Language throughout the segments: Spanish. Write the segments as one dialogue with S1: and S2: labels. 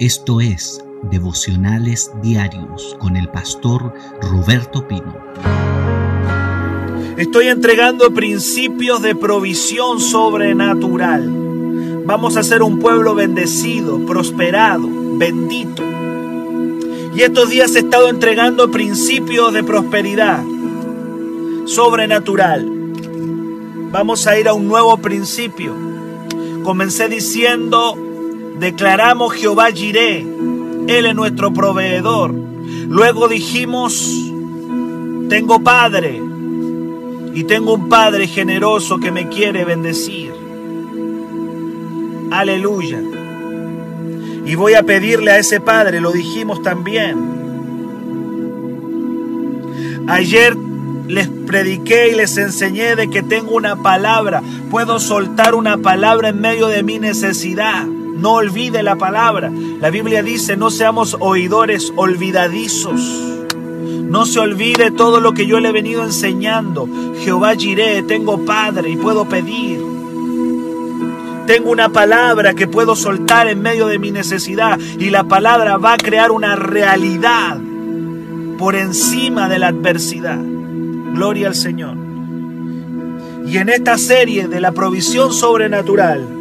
S1: Esto es Devocionales Diarios con el pastor Roberto Pino.
S2: Estoy entregando principios de provisión sobrenatural. Vamos a ser un pueblo bendecido, prosperado, bendito. Y estos días he estado entregando principios de prosperidad sobrenatural. Vamos a ir a un nuevo principio. Comencé diciendo declaramos Jehová Jiré, Él es nuestro proveedor. Luego dijimos, tengo padre y tengo un padre generoso que me quiere bendecir. Aleluya. Y voy a pedirle a ese padre, lo dijimos también. Ayer les prediqué y les enseñé de que tengo una palabra. Puedo soltar una palabra en medio de mi necesidad. No olvide la palabra. La Biblia dice, no seamos oidores olvidadizos. No se olvide todo lo que yo le he venido enseñando. Jehová Jiré, tengo Padre y puedo pedir. Tengo una palabra que puedo soltar en medio de mi necesidad y la palabra va a crear una realidad por encima de la adversidad. Gloria al Señor. Y en esta serie de la provisión sobrenatural,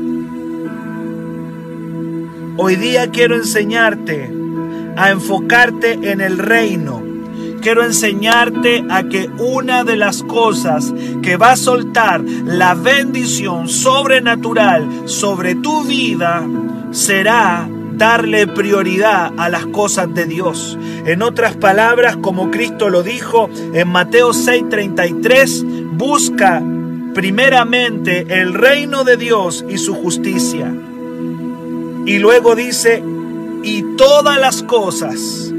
S2: Hoy día quiero enseñarte a enfocarte en el reino. Quiero enseñarte a que una de las cosas que va a soltar la bendición sobrenatural sobre tu vida será darle prioridad a las cosas de Dios. En otras palabras, como Cristo lo dijo en Mateo 6:33, busca primeramente el reino de Dios y su justicia y luego dice, y todas las cosas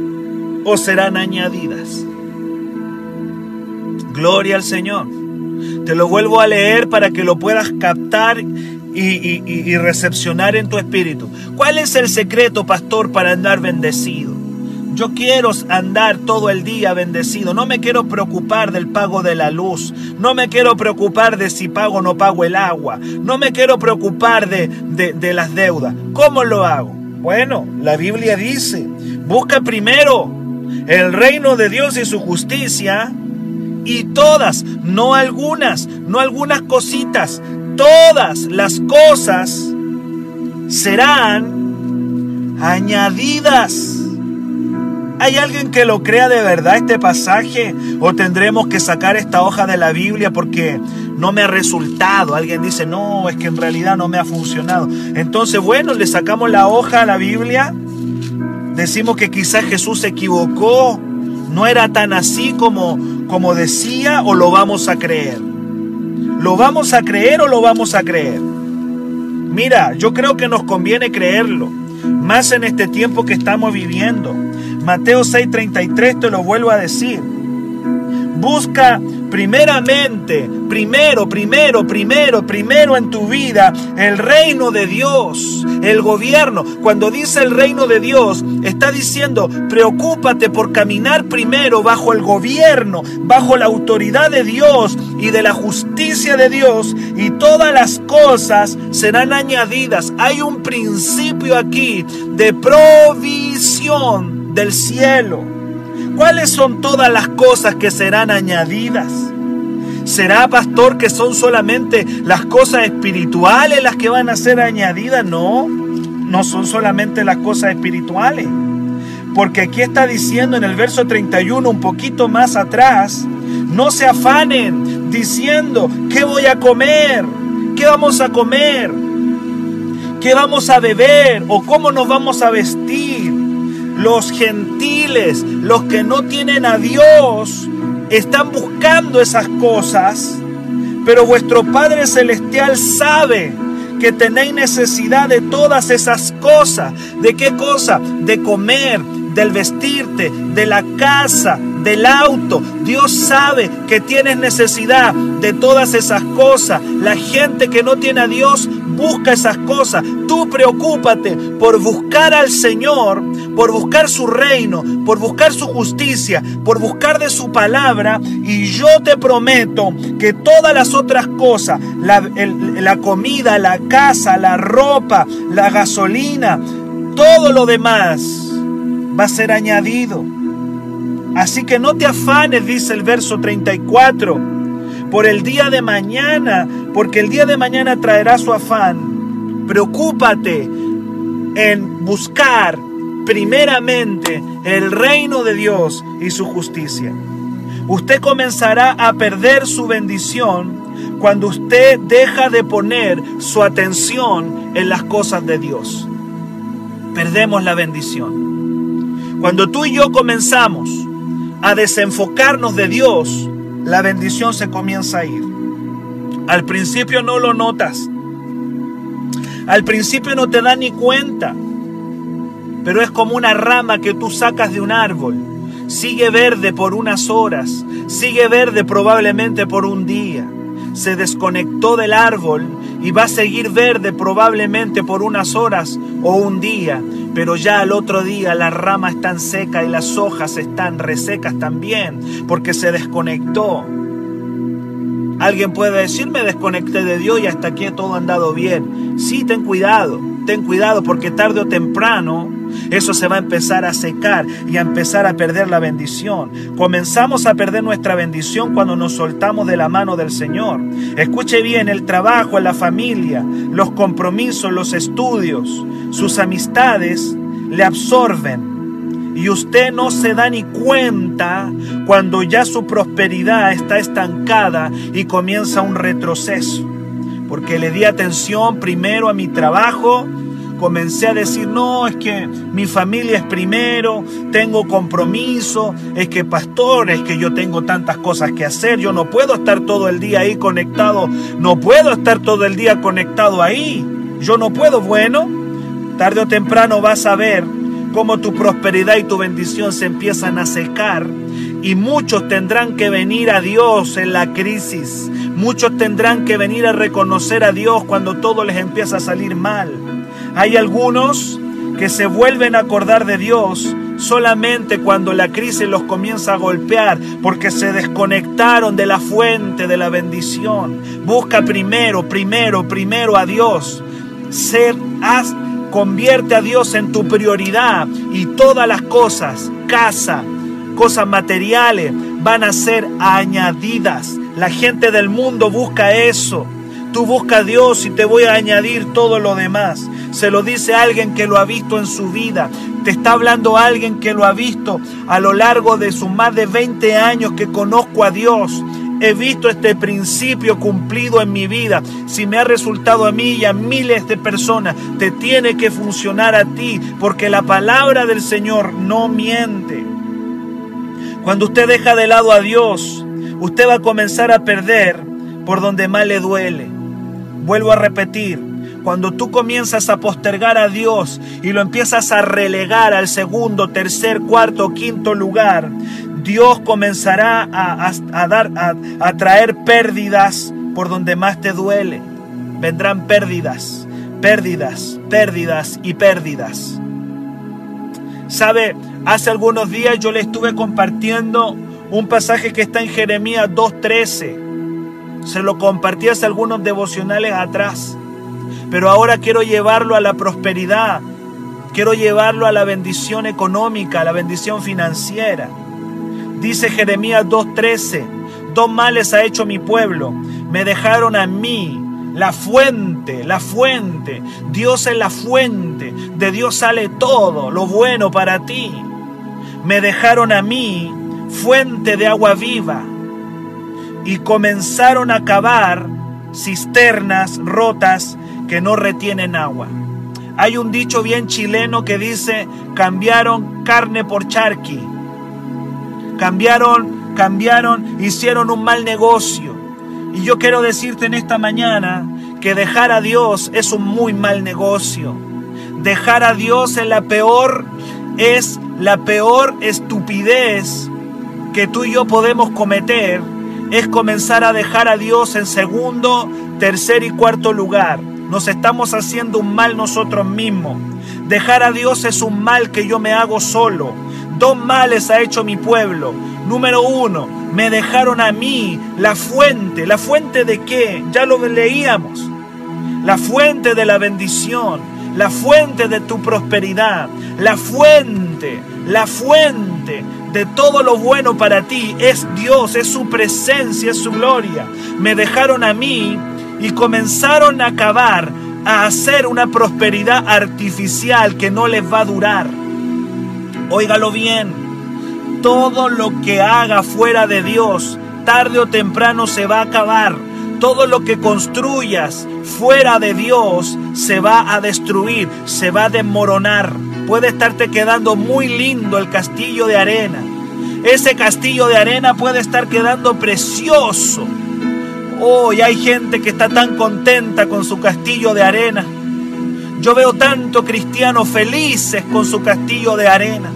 S2: os serán añadidas. Gloria al Señor. Te lo vuelvo a leer para que lo puedas captar y, y, recepcionar en tu espíritu. ¿Cuál es el secreto, pastor, para andar bendecido? Yo quiero andar todo el día bendecido. No me quiero preocupar del pago de la luz. No me quiero preocupar de si pago o no pago el agua. No me quiero preocupar de, de, las deudas. ¿Cómo lo hago? Bueno, la Biblia dice, busca primero el reino de Dios y su justicia y todas, no algunas, no algunas cositas, todas las cosas serán añadidas. ¿Hay alguien que lo crea de verdad este pasaje? ¿O tendremos que sacar esta hoja de la Biblia porque no me ha resultado? Alguien dice, no, es que en realidad no me ha funcionado. Entonces, bueno, le sacamos la hoja a la Biblia. Decimos que quizás Jesús se equivocó. No era tan así como, como decía o lo vamos a creer. ¿Lo vamos a creer o lo vamos a creer? Mira, yo creo que nos conviene creerlo, más en este tiempo que estamos viviendo. Mateo 6:33 te lo vuelvo a decir. Busca primeramente, primero, primero, primero, primero en tu vida el reino de Dios, el gobierno. Cuando dice el reino de Dios, está diciendo, preocúpate por caminar primero bajo el gobierno, bajo la autoridad de Dios y de la justicia de Dios y todas las cosas serán añadidas. Hay un principio aquí de provisión del cielo. ¿Cuáles son todas las cosas que serán añadidas? ¿Será, pastor, que son solamente las cosas espirituales las que van a ser añadidas? No, no son solamente las cosas espirituales. Porque aquí está diciendo en el verso 31, un poquito más atrás, no se afanen diciendo, ¿qué voy a comer? ¿Qué vamos a comer? ¿Qué vamos a beber? ¿O cómo nos vamos a vestir? Los gentiles, los que no tienen a Dios, están buscando esas cosas, pero vuestro Padre Celestial sabe que tenéis necesidad de todas esas cosas. ¿De qué cosa? De comer, del vestirte, de la casa, del auto. Dios sabe que tienes necesidad de todas esas cosas. La gente que no tiene a Dios busca esas cosas. Tú preocúpate por buscar al Señor, por buscar su reino, por buscar su justicia, por buscar de su palabra. Y yo te prometo que todas las otras cosas, la, la comida, la casa, la ropa, la gasolina, todo lo demás va a ser añadido. Así que no te afanes, dice el verso 34, por el día de mañana, porque el día de mañana traerá su afán. Preocúpate en buscar primeramente el reino de Dios y su justicia. Usted comenzará a perder su bendición cuando usted deja de poner su atención en las cosas de Dios. Perdemos la bendición. Cuando tú y yo comenzamos a desenfocarnos de Dios, la bendición se comienza a ir. Al principio no lo notas. Al principio no te da ni cuenta. Pero es como una rama que tú sacas de un árbol. Sigue verde por unas horas. Sigue verde probablemente por un día se desconectó del árbol y va a seguir verde probablemente por unas horas o un día, pero ya al otro día la rama está seca y las hojas están resecas también porque se desconectó. Alguien puede decir, me desconecté de Dios y hasta aquí todo ha andado bien. Sí, ten cuidado, ten cuidado porque tarde o temprano eso se va a empezar a secar y a empezar a perder la bendición. Comenzamos a perder nuestra bendición cuando nos soltamos de la mano del Señor. Escuche bien, el trabajo, la familia, los compromisos, los estudios, sus amistades le absorben. Y usted no se da ni cuenta cuando ya su prosperidad está estancada y comienza un retroceso. Porque le di atención primero a mi trabajo, comencé a decir, no, es que mi familia es primero, tengo compromiso, es que pastor, es que yo tengo tantas cosas que hacer, yo no puedo estar todo el día ahí conectado, no puedo estar todo el día conectado ahí, yo no puedo, bueno, tarde o temprano vas a ver cómo tu prosperidad y tu bendición se empiezan a secar y muchos tendrán que venir a Dios en la crisis. Muchos tendrán que venir a reconocer a Dios cuando todo les empieza a salir mal. Hay algunos que se vuelven a acordar de Dios solamente cuando la crisis los comienza a golpear, porque se desconectaron de la fuente de la bendición. Busca primero, primero, primero a Dios. Ser, convierte a Dios en tu prioridad y todas las cosas, casa, cosas materiales, van a ser añadidas. La gente del mundo busca eso. Tú busca a Dios y te voy a añadir todo lo demás. Se lo dice alguien que lo ha visto en su vida. Te está hablando alguien que lo ha visto a lo largo de sus más de 20 años que conozco a Dios. He visto este principio cumplido en mi vida. Si me ha resultado a mí y a miles de personas, te tiene que funcionar a ti, porque la palabra del Señor no miente. Cuando usted deja de lado a Dios, usted va a comenzar a perder por donde más le duele. Vuelvo a repetir, cuando tú comienzas a postergar a Dios y lo empiezas a relegar al segundo, tercer, cuarto, quinto lugar, Dios comenzará a, a traer pérdidas por donde más te duele. Vendrán pérdidas, pérdidas, pérdidas y pérdidas. Sabe, hace algunos días yo le estuve compartiendo un pasaje que está en Jeremías 2.13. Se lo compartí hace algunos devocionales atrás. Pero ahora quiero llevarlo a la prosperidad, quiero llevarlo a la bendición económica, a la bendición financiera. Dice Jeremías 2.13, dos males ha hecho mi pueblo, me dejaron a mí la fuente, la fuente. Dios es la fuente, de Dios sale todo lo bueno para ti. Me dejaron a mí fuente de agua viva y comenzaron a cavar cisternas rotas que no retienen agua. Hay un dicho bien chileno que dice, cambiaron carne por charqui. Cambiaron, cambiaron, hicieron un mal negocio. Y yo quiero decirte en esta mañana que dejar a Dios es un muy mal negocio. Dejar a Dios es la peor, es la peor estupidez que tú y yo podemos cometer. Es comenzar a dejar a Dios en segundo, tercer y cuarto lugar. Nos estamos haciendo un mal nosotros mismos. Dejar a Dios es un mal que yo me hago solo. Dos males ha hecho mi pueblo. Número uno, me dejaron a mí la fuente. ¿La fuente de qué? Ya lo leíamos. La fuente de la bendición. La fuente de tu prosperidad, la fuente, la fuente de todo lo bueno para ti es Dios, es su presencia, es su gloria. Me dejaron a mí y comenzaron a acabar, a hacer una prosperidad artificial que no les va a durar. Óigalo bien, todo lo que haga fuera de Dios, tarde o temprano se va a acabar. Todo lo que construyas fuera de Dios se va a destruir, se va a desmoronar. Puede estarte quedando muy lindo el castillo de arena. Ese castillo de arena puede estar quedando precioso. Hoy hay gente que está tan contenta con su castillo de arena. Yo veo tanto cristianos felices con su castillo de arena.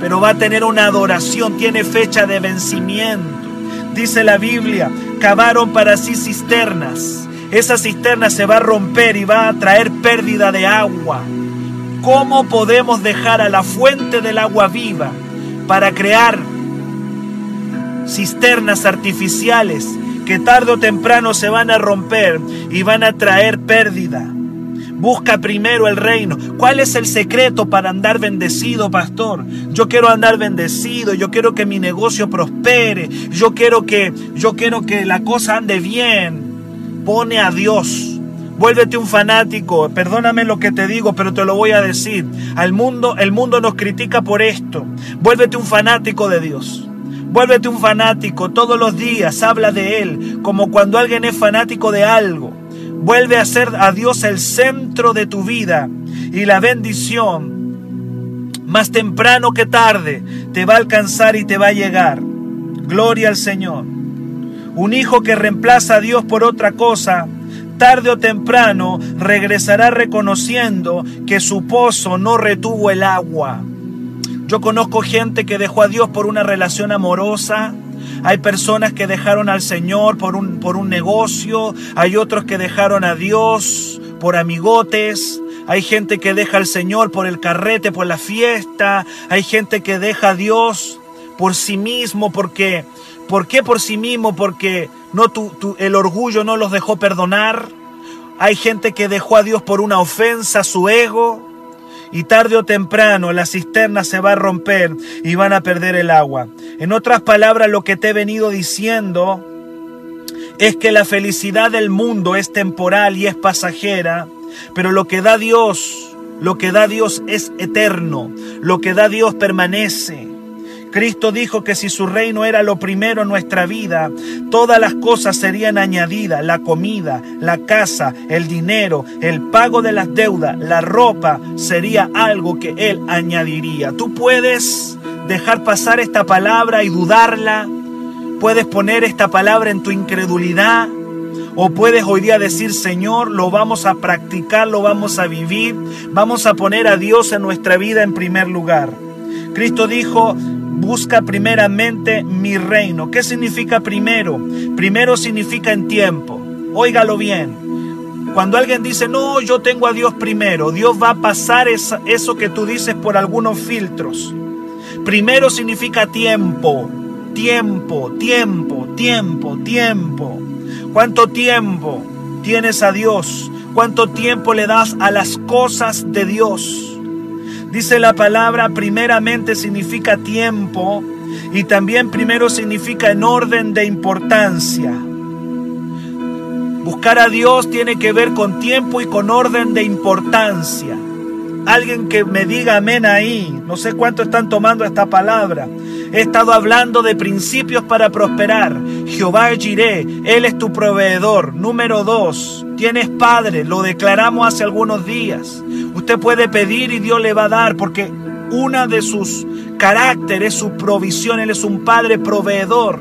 S2: Pero va a tener una adoración, tiene fecha de vencimiento. Dice la Biblia, cavaron para sí cisternas. Esa cisterna se va a romper y va a traer pérdida de agua. ¿Cómo podemos dejar a la fuente del agua viva para crear cisternas artificiales que tarde o temprano se van a romper y van a traer pérdida? Busca primero el reino. ¿Cuál es el secreto para andar bendecido, pastor? Yo quiero andar bendecido, yo quiero que mi negocio prospere, yo quiero que yo quiero que la cosa ande bien. Pone a Dios. Vuélvete un fanático. Perdóname lo que te digo, pero te lo voy a decir. Al mundo, el mundo nos critica por esto. Vuélvete un fanático de Dios. Vuélvete un fanático. Todos los días habla de Él, como cuando alguien es fanático de algo. Vuelve a ser a Dios el centro de tu vida y la bendición, más temprano que tarde, te va a alcanzar y te va a llegar. Gloria al Señor. Un hijo que reemplaza a Dios por otra cosa, tarde o temprano regresará reconociendo que su pozo no retuvo el agua. Yo conozco gente que dejó a Dios por una relación amorosa, hay personas que dejaron al Señor por un, por un negocio. Hay otros que dejaron a Dios por amigotes. Hay gente que deja al Señor por el carrete, por la fiesta. Hay gente que deja a Dios por sí mismo porque... ¿Por qué por sí mismo? Porque no tu, el orgullo no los dejó perdonar. Hay gente que dejó a Dios por una ofensa su ego y tarde o temprano la cisterna se va a romper y van a perder el agua. En otras palabras, lo que te he venido diciendo es que la felicidad del mundo es temporal y es pasajera, pero lo que da Dios, lo que da Dios es eterno, lo que da Dios permanece. Cristo dijo que si su reino era lo primero en nuestra vida, todas las cosas serían añadidas, la comida, la casa, el dinero, el pago de las deudas, la ropa, sería algo que Él añadiría. Tú puedes dejar pasar esta palabra y dudarla, puedes poner esta palabra en tu incredulidad, o puedes hoy día decir, Señor, lo vamos a practicar, lo vamos a vivir, vamos a poner a Dios en nuestra vida en primer lugar. Cristo dijo, busca primeramente mi reino. ¿Qué significa primero? Primero significa en tiempo. Óigalo bien. Cuando alguien dice, no, yo tengo a Dios primero, Dios va a pasar eso que tú dices por algunos filtros. Primero significa tiempo, tiempo, tiempo, tiempo, tiempo. ¿Cuánto tiempo tienes a Dios? ¿Cuánto tiempo le das a las cosas de Dios? Dice la palabra, primeramente significa tiempo y también primero significa en orden de importancia. Buscar a Dios tiene que ver con tiempo y con orden de importancia. Alguien que me diga amén ahí. No sé cuánto están tomando esta palabra. He estado hablando de principios para prosperar. Jehová Jireh, Él es tu proveedor. Número dos, tienes padre, lo declaramos hace algunos días. Usted puede pedir y Dios le va a dar porque una de sus caracteres es su provisión. Él es un padre proveedor.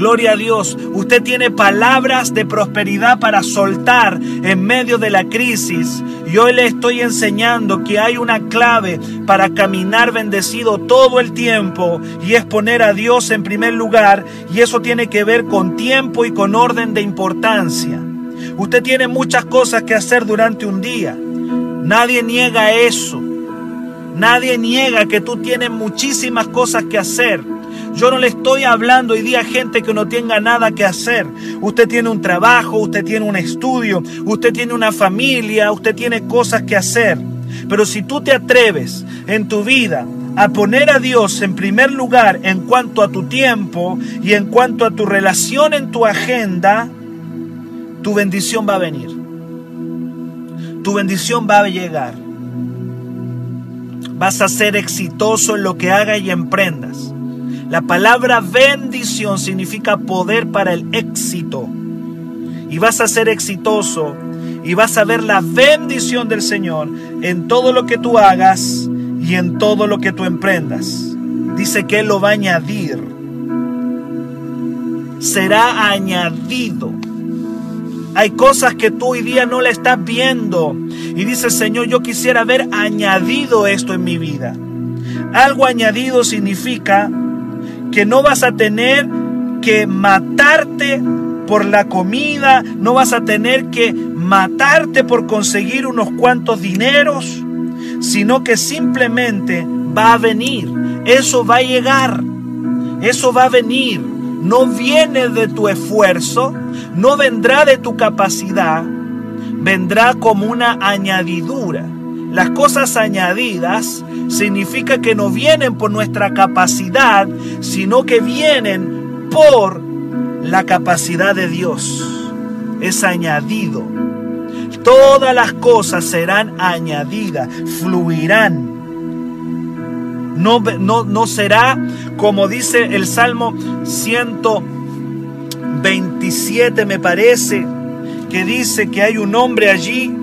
S2: Gloria a Dios. Usted tiene palabras de prosperidad para soltar en medio de la crisis. Y hoy le estoy enseñando que hay una clave para caminar bendecido todo el tiempo y es poner a Dios en primer lugar. Y eso tiene que ver con tiempo y con orden de importancia. Usted tiene muchas cosas que hacer durante un día. Nadie niega eso. Nadie niega que tú tienes muchísimas cosas que hacer. Yo no le estoy hablando hoy día a gente que no tenga nada que hacer. Usted tiene un trabajo, usted tiene un estudio, usted tiene una familia, usted tiene cosas que hacer. Pero si tú te atreves en tu vida a poner a Dios en primer lugar en cuanto a tu tiempo y en cuanto a tu relación en tu agenda, tu bendición va a venir. Tu bendición va a llegar. Vas a ser exitoso en lo que hagas y emprendas. La palabra bendición significa poder para el éxito. Y vas a ser exitoso y vas a ver la bendición del Señor en todo lo que tú hagas y en todo lo que tú emprendas. Dice que Él lo va a añadir. Será añadido. Hay cosas que tú hoy día no le estás viendo. Y dice, Señor, yo quisiera haber añadido esto en mi vida. Algo añadido significa que no vas a tener que matarte por la comida, no vas a tener que matarte por conseguir unos cuantos dineros, sino que simplemente va a venir, eso va a llegar, eso va a venir, no viene de tu esfuerzo, no vendrá de tu capacidad, vendrá como una añadidura. Las cosas añadidas significa que no vienen por nuestra capacidad, sino que vienen por la capacidad de Dios. Es añadido. Todas las cosas serán añadidas, fluirán. No, no, no será como dice el Salmo 127, me parece, que dice que hay un hombre allí.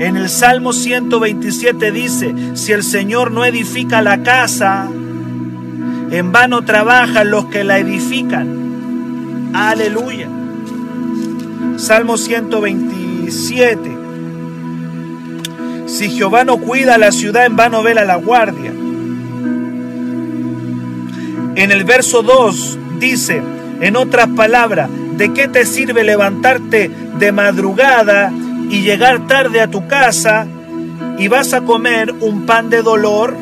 S2: En el Salmo 127 dice, si el Señor no edifica la casa, en vano trabajan los que la edifican. Aleluya. Salmo 127. Si Jehová no cuida la ciudad, en vano vela la guardia. En el verso 2 dice, en otras palabras, ¿de qué te sirve levantarte de madrugada y llegar tarde a tu casa y vas a comer un pan de dolor?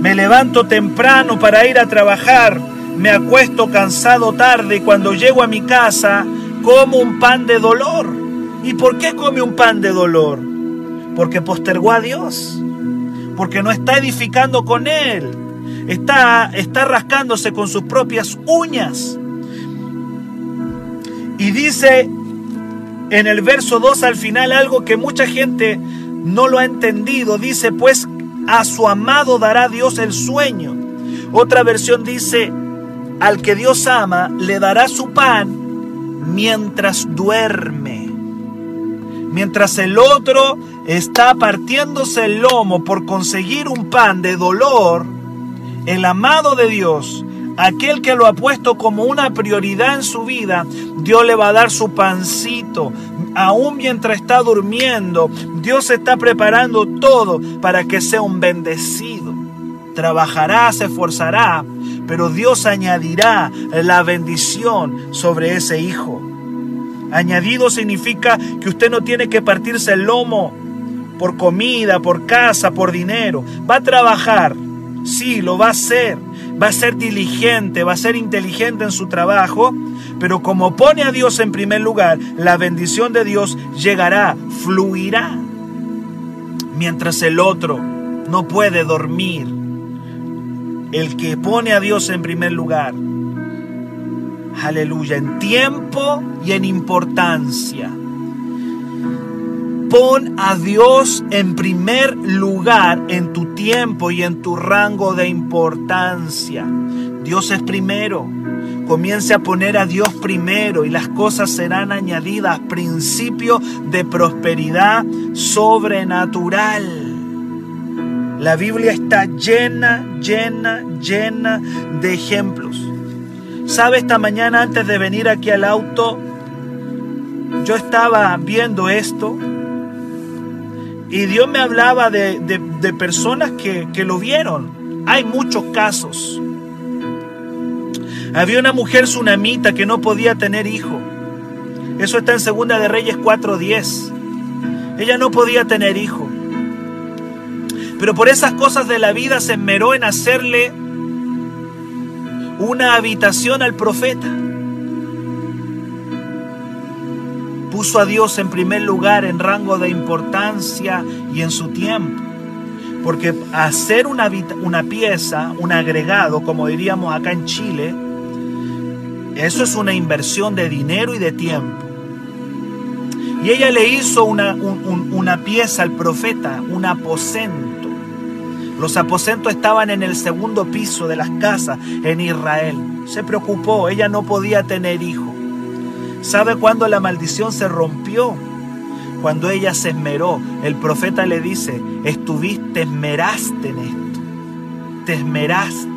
S2: Me levanto temprano para ir a trabajar, me acuesto cansado tarde y cuando llego a mi casa como un pan de dolor. ¿Y por qué come un pan de dolor? Porque postergó a Dios, porque no está edificando con Él, está, está rascándose con sus propias uñas. Y dice en el verso 2 al final algo que mucha gente no lo ha entendido. Dice, pues a su amado dará Dios el sueño. Otra versión dice, al que Dios ama le dará su pan mientras duerme. Mientras el otro está partiéndose el lomo por conseguir un pan de dolor, el amado de Dios, aquel que lo ha puesto como una prioridad en su vida, Dios le va a dar su pancito, aún mientras está durmiendo, Dios está preparando todo para que sea un bendecido. Trabajará, se esforzará, pero Dios añadirá la bendición sobre ese hijo. Añadido significa que usted no tiene que partirse el lomo por comida, por casa, por dinero. Va a trabajar, sí, lo va a hacer. Va a ser diligente, va a ser inteligente en su trabajo, pero como pone a Dios en primer lugar, la bendición de Dios llegará, fluirá. Mientras el otro no puede dormir. El que pone a Dios en primer lugar. Aleluya, en tiempo y en importancia. Pon a Dios en primer lugar en tu tiempo y en tu rango de importancia. Dios es primero. Comience a poner a Dios primero y las cosas serán añadidas. Principio de prosperidad sobrenatural. La Biblia está llena, llena, llena de ejemplos. ¿Sabe esta mañana antes de venir aquí al auto? Yo estaba viendo esto y Dios me hablaba de, de, personas que, que lo vieron. Hay muchos casos. Había una mujer tsunamita que no podía tener hijo. Eso está en Segunda de Reyes 4:10. Ella no podía tener hijo. Pero por esas cosas de la vida se esmeró en hacerle una habitación al profeta. Puso a Dios en primer lugar en rango de importancia y en su tiempo. Porque hacer una, una pieza, un agregado, como diríamos acá en Chile, eso es una inversión de dinero y de tiempo. Y ella le hizo una, una pieza al profeta, un aposento. Los aposentos estaban en el segundo piso de las casas en Israel. Se preocupó, ella no podía tener hijo. ¿Sabe cuándo la maldición se rompió? Cuando ella se esmeró. El profeta le dice, estuviste, esmeraste en esto. Te esmeraste.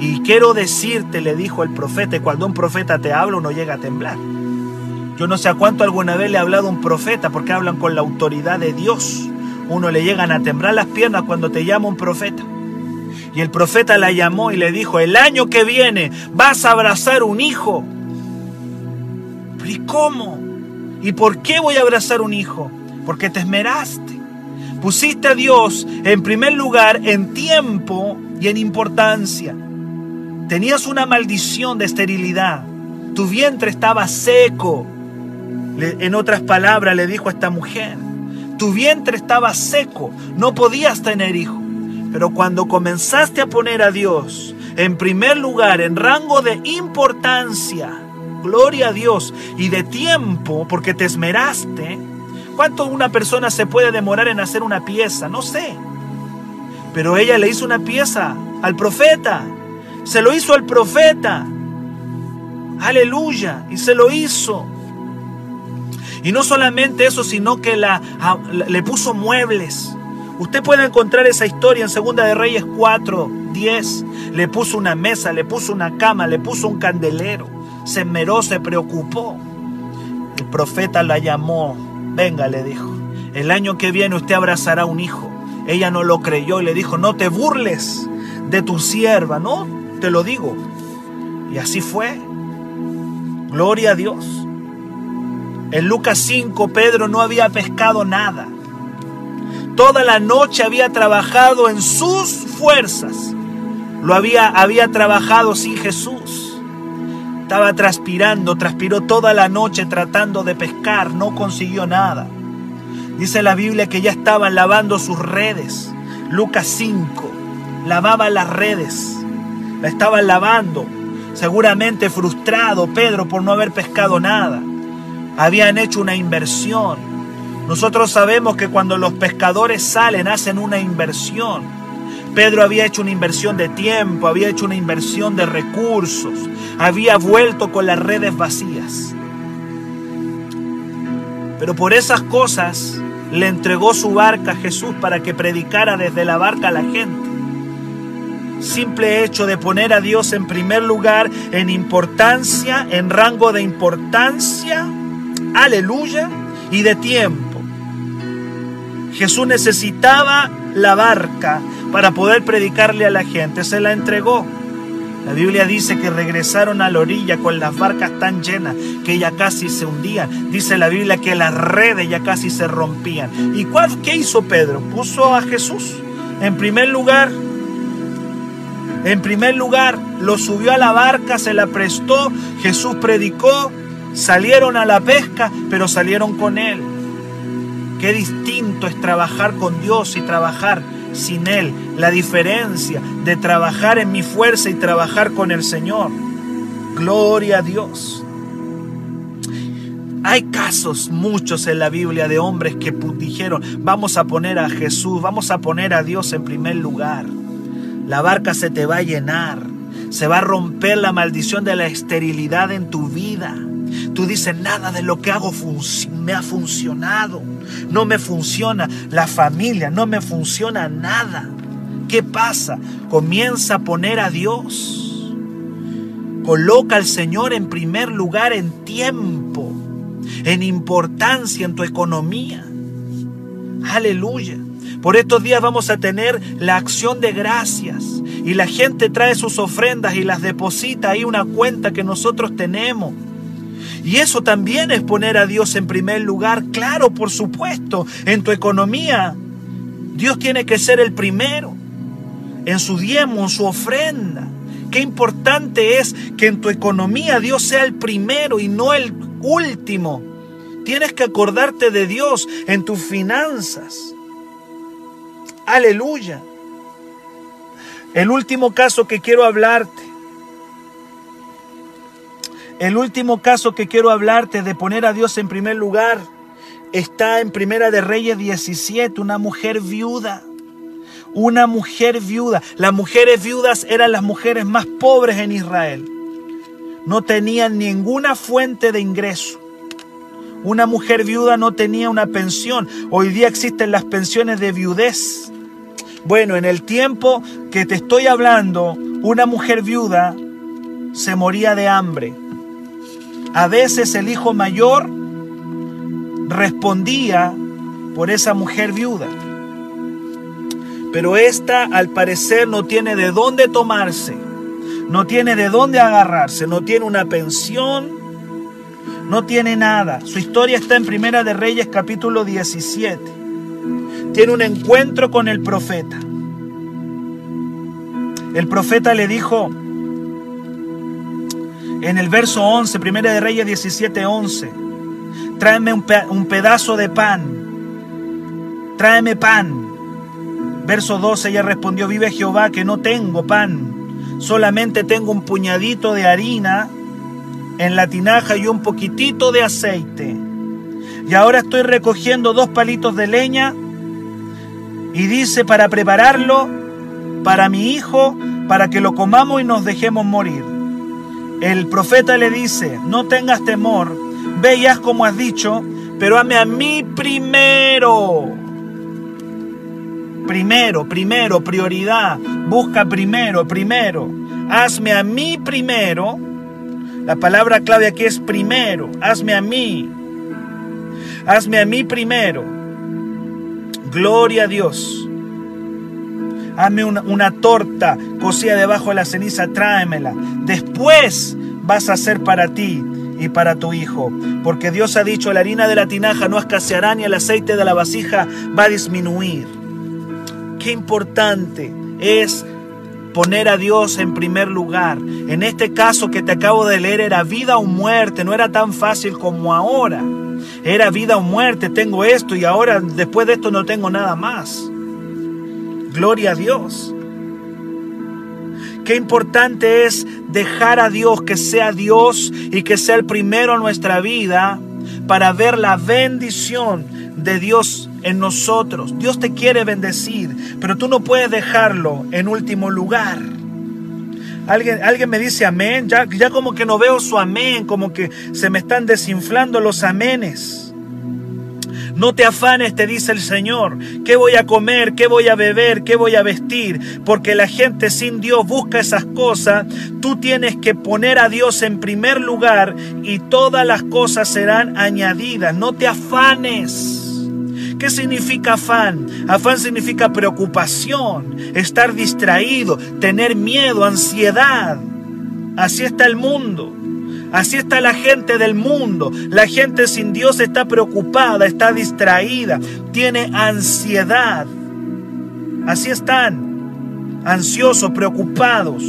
S2: Y quiero decirte, le dijo el profeta, cuando un profeta te habla uno llega a temblar. Yo no sé a cuánto alguna vez le ha hablado un profeta, porque hablan con la autoridad de Dios. Uno le llegan a temblar las piernas cuando te llama un profeta. Y el profeta la llamó y le dijo, el año que viene vas a abrazar un hijo. ¿Pero y cómo? ¿Y por qué voy a abrazar un hijo? Porque te esmeraste. Pusiste a Dios en primer lugar en tiempo y en importancia. Tenías una maldición de esterilidad. Tu vientre estaba seco. En otras palabras le dijo a esta mujer, tu vientre estaba seco, no podías tener hijo. Pero cuando comenzaste a poner a Dios en primer lugar, en rango de importancia, gloria a Dios, y de tiempo, porque te esmeraste, ¿cuánto una persona se puede demorar en hacer una pieza? No sé. Pero ella le hizo una pieza al profeta se lo hizo al profeta. Aleluya. Y se lo hizo. Y no solamente eso, sino que la, le puso muebles. Usted puede encontrar esa historia en Segunda de Reyes 4, 10. Le puso una mesa, le puso una cama, le puso un candelero. Se esmeró, se preocupó. El profeta la llamó. Venga, le dijo. El año que viene usted abrazará un hijo. Ella no lo creyó y le dijo, no te burles de tu sierva, ¿no? te lo digo. Y así fue. Gloria a Dios. En Lucas 5, Pedro no había pescado nada. Toda la noche había trabajado en sus fuerzas. Lo había, había trabajado sin Jesús. Estaba transpirando, transpiró toda la noche tratando de pescar, no consiguió nada. Dice la Biblia que ya estaban lavando sus redes. Lucas 5, lavaba las redes la estaban lavando, seguramente frustrado Pedro por no haber pescado nada. Habían hecho una inversión. Nosotros sabemos que cuando los pescadores salen hacen una inversión. Pedro había hecho una inversión de tiempo, había hecho una inversión de recursos, había vuelto con las redes vacías. Pero por esas cosas le entregó su barca a Jesús para que predicara desde la barca a la gente simple hecho de poner a Dios en primer lugar, en importancia, en rango de importancia, aleluya, y de tiempo. Jesús necesitaba la barca para poder predicarle a la gente, se la entregó. La Biblia dice que regresaron a la orilla con las barcas tan llenas que ya casi se hundían. Dice la Biblia que las redes ya casi se rompían. ¿Y cuál, qué hizo Pedro? Puso a Jesús en primer lugar en primer lugar, lo subió a la barca, se la prestó, Jesús predicó, salieron a la pesca, pero salieron con Él. Qué distinto es trabajar con Dios y trabajar sin Él. La diferencia de trabajar en mi fuerza y trabajar con el Señor. Gloria a Dios. Hay casos, muchos en la Biblia, de hombres que dijeron, vamos a poner a Jesús, vamos a poner a Dios en primer lugar la barca se te va a llenar. Se va a romper la maldición de la esterilidad en tu vida. Tú dices, nada de lo que hago me ha funcionado. No me funciona la familia, no me funciona nada. ¿Qué pasa? Comienza a poner a Dios. Coloca al Señor en primer lugar en tiempo, en importancia en tu economía. Aleluya. Por estos días vamos a tener la acción de gracias y la gente trae sus ofrendas y las deposita ahí una cuenta que nosotros tenemos. Y eso también es poner a Dios en primer lugar, claro, por supuesto, en tu economía. Dios tiene que ser el primero en su diezmo, en su ofrenda. Qué importante es que en tu economía Dios sea el primero y no el último. Tienes que acordarte de Dios en tus finanzas. Aleluya. El último caso que quiero hablarte. El último caso que quiero hablarte de poner a Dios en primer lugar está en Primera de Reyes 17, una mujer viuda. Una mujer viuda. Las mujeres viudas eran las mujeres más pobres en Israel. No tenían ninguna fuente de ingreso. Una mujer viuda no tenía una pensión. Hoy día existen las pensiones de viudez. Bueno, en el tiempo que te estoy hablando, una mujer viuda se moría de hambre. A veces el hijo mayor respondía por esa mujer viuda. Pero esta al parecer no tiene de dónde tomarse, no tiene de dónde agarrarse, no tiene una pensión, no tiene nada. Su historia está en Primera de Reyes capítulo 17. Tiene un encuentro con el profeta. El profeta le dijo en el verso 11, Primera de Reyes 17, 11, tráeme un, un pedazo de pan, tráeme pan. Verso 12, ella respondió, vive Jehová que no tengo pan, solamente tengo un puñadito de harina en la tinaja y un poquitito de aceite. Y ahora estoy recogiendo dos palitos de leña y dice para prepararlo para mi hijo, para que lo comamos y nos dejemos morir. El profeta le dice, no tengas temor, ve y haz como has dicho, pero ame a mí primero. Primero, primero, prioridad. Busca primero, primero. Hazme a mí primero. La palabra clave aquí es primero. Hazme a mí. Hazme a mí primero. Gloria a Dios. Hazme una, torta cocida debajo de la ceniza, tráemela. Después vas a hacer para ti y para tu hijo. Porque Dios ha dicho, la harina de la tinaja no escaseará ni el aceite de la vasija va a disminuir. Qué importante es poner a Dios en primer lugar. En este caso que te acabo de leer era vida o muerte, no era tan fácil como ahora. Era vida o muerte, tengo esto y ahora después de esto no tengo nada más. Gloria a Dios. Qué importante es dejar a Dios que sea Dios y que sea el primero en nuestra vida para ver la bendición de Dios en nosotros. Dios te quiere bendecir, pero tú no puedes dejarlo en último lugar. Alguien, alguien me dice amén, ya, ya como que no veo su amén, como que se me están desinflando los amenes. No te afanes, te dice el Señor. ¿Qué voy a comer? ¿Qué voy a beber? ¿Qué voy a vestir? Porque la gente sin Dios busca esas cosas. Tú tienes que poner a Dios en primer lugar y todas las cosas serán añadidas. No te afanes. ¿Qué significa afán? Afán significa preocupación, estar distraído, tener miedo, ansiedad. Así está el mundo. Así está la gente del mundo. La gente sin Dios está preocupada, está distraída, tiene ansiedad. Así están, ansiosos, preocupados.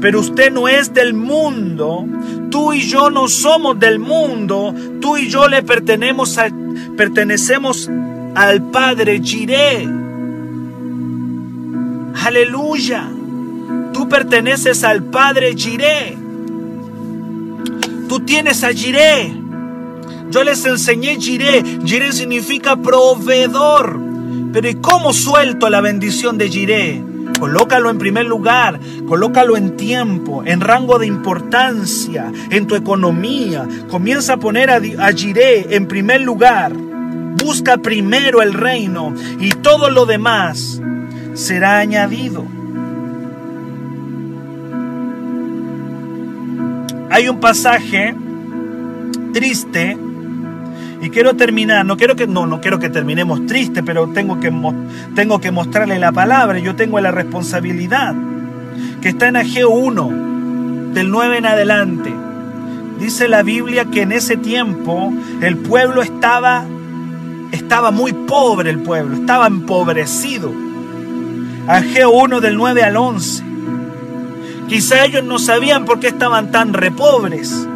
S2: Pero usted no es del mundo. Tú y yo no somos del mundo. Tú y yo le pertenecemos, a, pertenecemos al Padre Jiré. Aleluya. Tú perteneces al Padre Jiré. Tú tienes a Jiré. Yo les enseñé Jiré. Jiré significa proveedor. Pero ¿y cómo suelto la bendición de Jiré? Colócalo en primer lugar, colócalo en tiempo, en rango de importancia, en tu economía. Comienza a poner a, a en primer lugar. Busca primero el reino y todo lo demás será añadido. Hay un pasaje triste y quiero terminar, no quiero que no, no quiero que terminemos triste, pero tengo que tengo que mostrarle la palabra, yo tengo la responsabilidad que está en Ageo 1 del 9 en adelante. Dice la Biblia que en ese tiempo el pueblo estaba estaba muy pobre el pueblo, estaba empobrecido. Ageo 1 del 9 al 11. Quizá ellos no sabían por qué estaban tan repobres.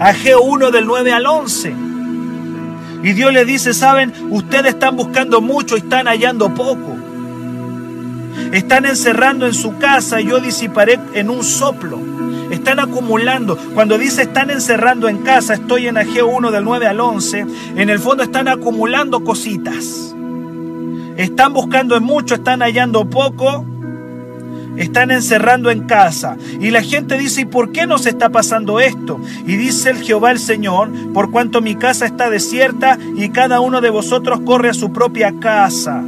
S2: Ageo 1 del 9 al 11. Y Dios le dice, saben, ustedes están buscando mucho y están hallando poco. Están encerrando en su casa y yo disiparé en un soplo. Están acumulando. Cuando dice están encerrando en casa, estoy en Ageo 1 del 9 al 11. En el fondo están acumulando cositas. Están buscando en mucho, están hallando poco. Están encerrando en casa. Y la gente dice, ¿y por qué nos está pasando esto? Y dice el Jehová el Señor, por cuanto mi casa está desierta y cada uno de vosotros corre a su propia casa.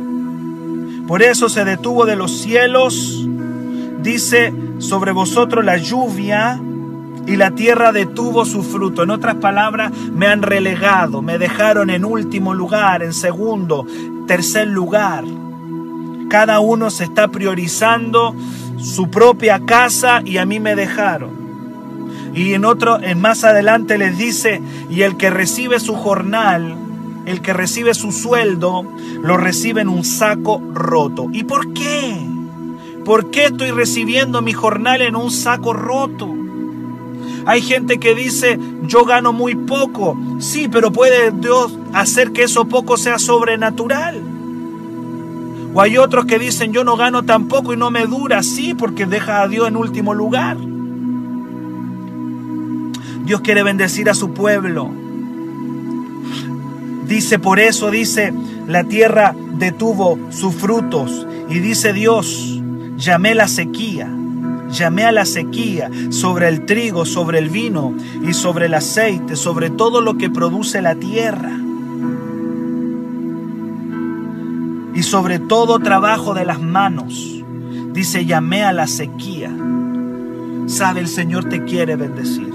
S2: Por eso se detuvo de los cielos, dice, sobre vosotros la lluvia y la tierra detuvo su fruto. En otras palabras, me han relegado, me dejaron en último lugar, en segundo, tercer lugar. Cada uno se está priorizando su propia casa y a mí me dejaron. Y en otro, en más adelante les dice, y el que recibe su jornal, el que recibe su sueldo, lo recibe en un saco roto. ¿Y por qué? ¿Por qué estoy recibiendo mi jornal en un saco roto? Hay gente que dice, yo gano muy poco. Sí, pero puede Dios hacer que eso poco sea sobrenatural. O hay otros que dicen, yo no gano tan poco y no me dura. Sí, porque deja a Dios en último lugar. Dios quiere bendecir a su pueblo. Dice, por eso dice, la tierra detuvo sus frutos. Y dice Dios, llamé la sequía, llamé a la sequía sobre el trigo, sobre el vino y sobre el aceite, sobre todo lo que produce la tierra. Y sobre todo trabajo de las manos. Dice, llamé a la sequía. Sabe, el Señor te quiere bendecir.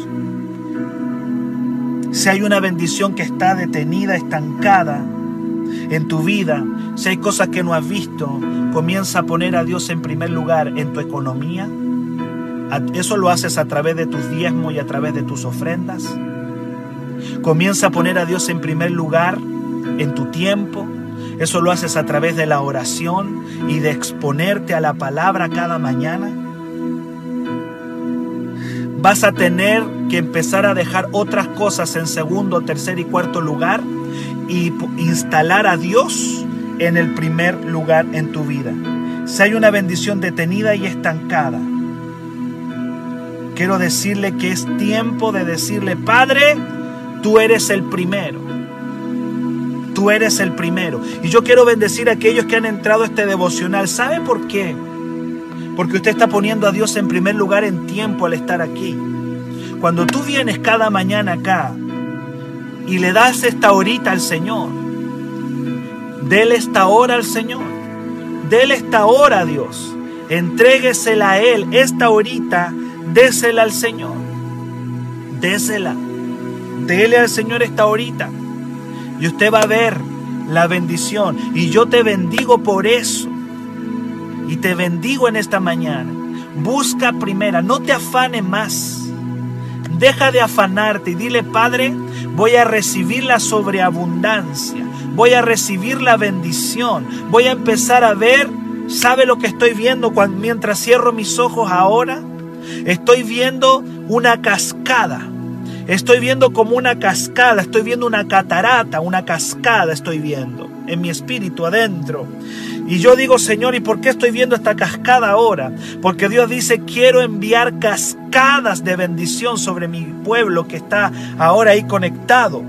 S2: Si hay una bendición que está detenida, estancada en tu vida, si hay cosas que no has visto, comienza a poner a Dios en primer lugar en tu economía. Eso lo haces a través de tus diezmos y a través de tus ofrendas. Comienza a poner a Dios en primer lugar en tu tiempo. Eso lo haces a través de la oración y de exponerte a la palabra cada mañana vas a tener que empezar a dejar otras cosas en segundo, tercer y cuarto lugar y instalar a Dios en el primer lugar en tu vida. Si hay una bendición detenida y estancada, quiero decirle que es tiempo de decirle, Padre, tú eres el primero. Tú eres el primero. Y yo quiero bendecir a aquellos que han entrado a este devocional. ¿Sabe por qué? Porque usted está poniendo a Dios en primer lugar en tiempo al estar aquí. Cuando tú vienes cada mañana acá y le das esta horita al Señor, déle esta hora al Señor, déle esta hora a Dios, entréguesela a Él, esta horita, désela al Señor, désela, déle al Señor esta horita y usted va a ver la bendición y yo te bendigo por eso y te bendigo en esta mañana. Busca primera, no te afane más. Deja de afanarte y dile, Padre, voy a recibir la sobreabundancia, voy a recibir la bendición, voy a empezar a ver, ¿sabe lo que estoy viendo cuando, mientras cierro mis ojos ahora? Estoy viendo una cascada. Estoy viendo como una cascada, estoy viendo una catarata, una cascada estoy viendo en mi espíritu adentro. Y yo digo, Señor, ¿y por qué estoy viendo esta cascada ahora? Porque Dios dice, quiero enviar cascadas de bendición sobre mi pueblo que está ahora ahí conectado.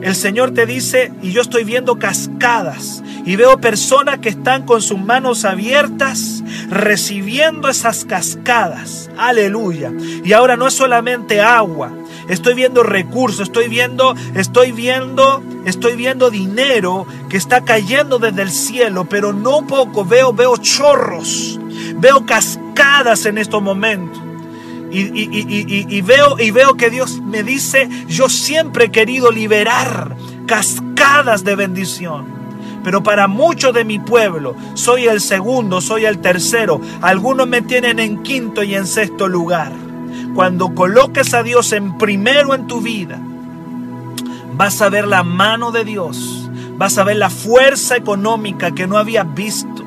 S2: El Señor te dice, y yo estoy viendo cascadas, y veo personas que están con sus manos abiertas recibiendo esas cascadas. Aleluya. Y ahora no es solamente agua, estoy viendo recursos, estoy viendo, estoy viendo, estoy viendo dinero que está cayendo desde el cielo, pero no poco, veo, veo chorros, veo cascadas en estos momentos. Y, y, veo, y veo que Dios me dice, yo siempre he querido liberar cascadas de bendición. Pero para muchos de mi pueblo, soy el segundo, soy el tercero. Algunos me tienen en quinto y en sexto lugar. Cuando coloques a Dios en primero en tu vida, vas a ver la mano de Dios, Vas a ver la fuerza económica que no habías visto.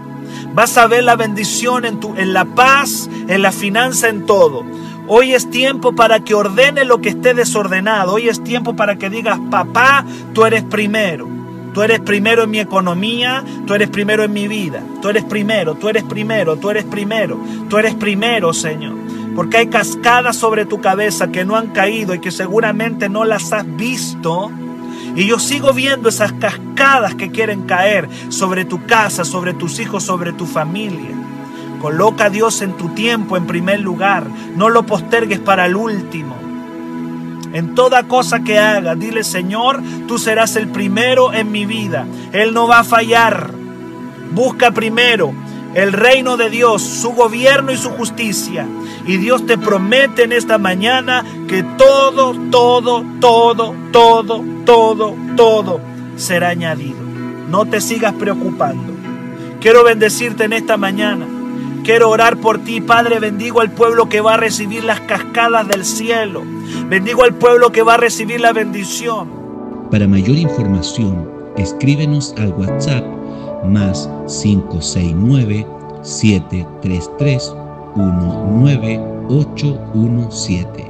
S2: Vas a ver la bendición en, tu, en la paz, en la finanza, en todo. Hoy es tiempo para que ordene lo que esté desordenado. Hoy es tiempo para que digas, papá, tú eres primero. Tú eres primero en mi economía, tú eres primero en mi vida. Tú eres primero, tú eres primero, tú eres primero. Tú eres primero, Señor. Porque hay cascadas sobre tu cabeza que no han caído y que seguramente no las has visto. Y yo sigo viendo esas cascadas que quieren caer sobre tu casa, sobre tus hijos, sobre tu familia. Coloca a Dios en tu tiempo en primer lugar. No lo postergues para el último. En toda cosa que hagas, dile Señor, tú serás el primero en mi vida. Él no va a fallar. Busca primero el reino de Dios, su gobierno y su justicia. Y Dios te promete en esta mañana que todo, todo, todo, todo, todo, todo será añadido. No te sigas preocupando. Quiero bendecirte en esta mañana. Quiero orar por ti, Padre. Bendigo al pueblo que va a recibir las cascadas del cielo. Bendigo al pueblo que va a recibir la bendición.
S1: Para mayor información, escríbenos al WhatsApp más 569 733 19817.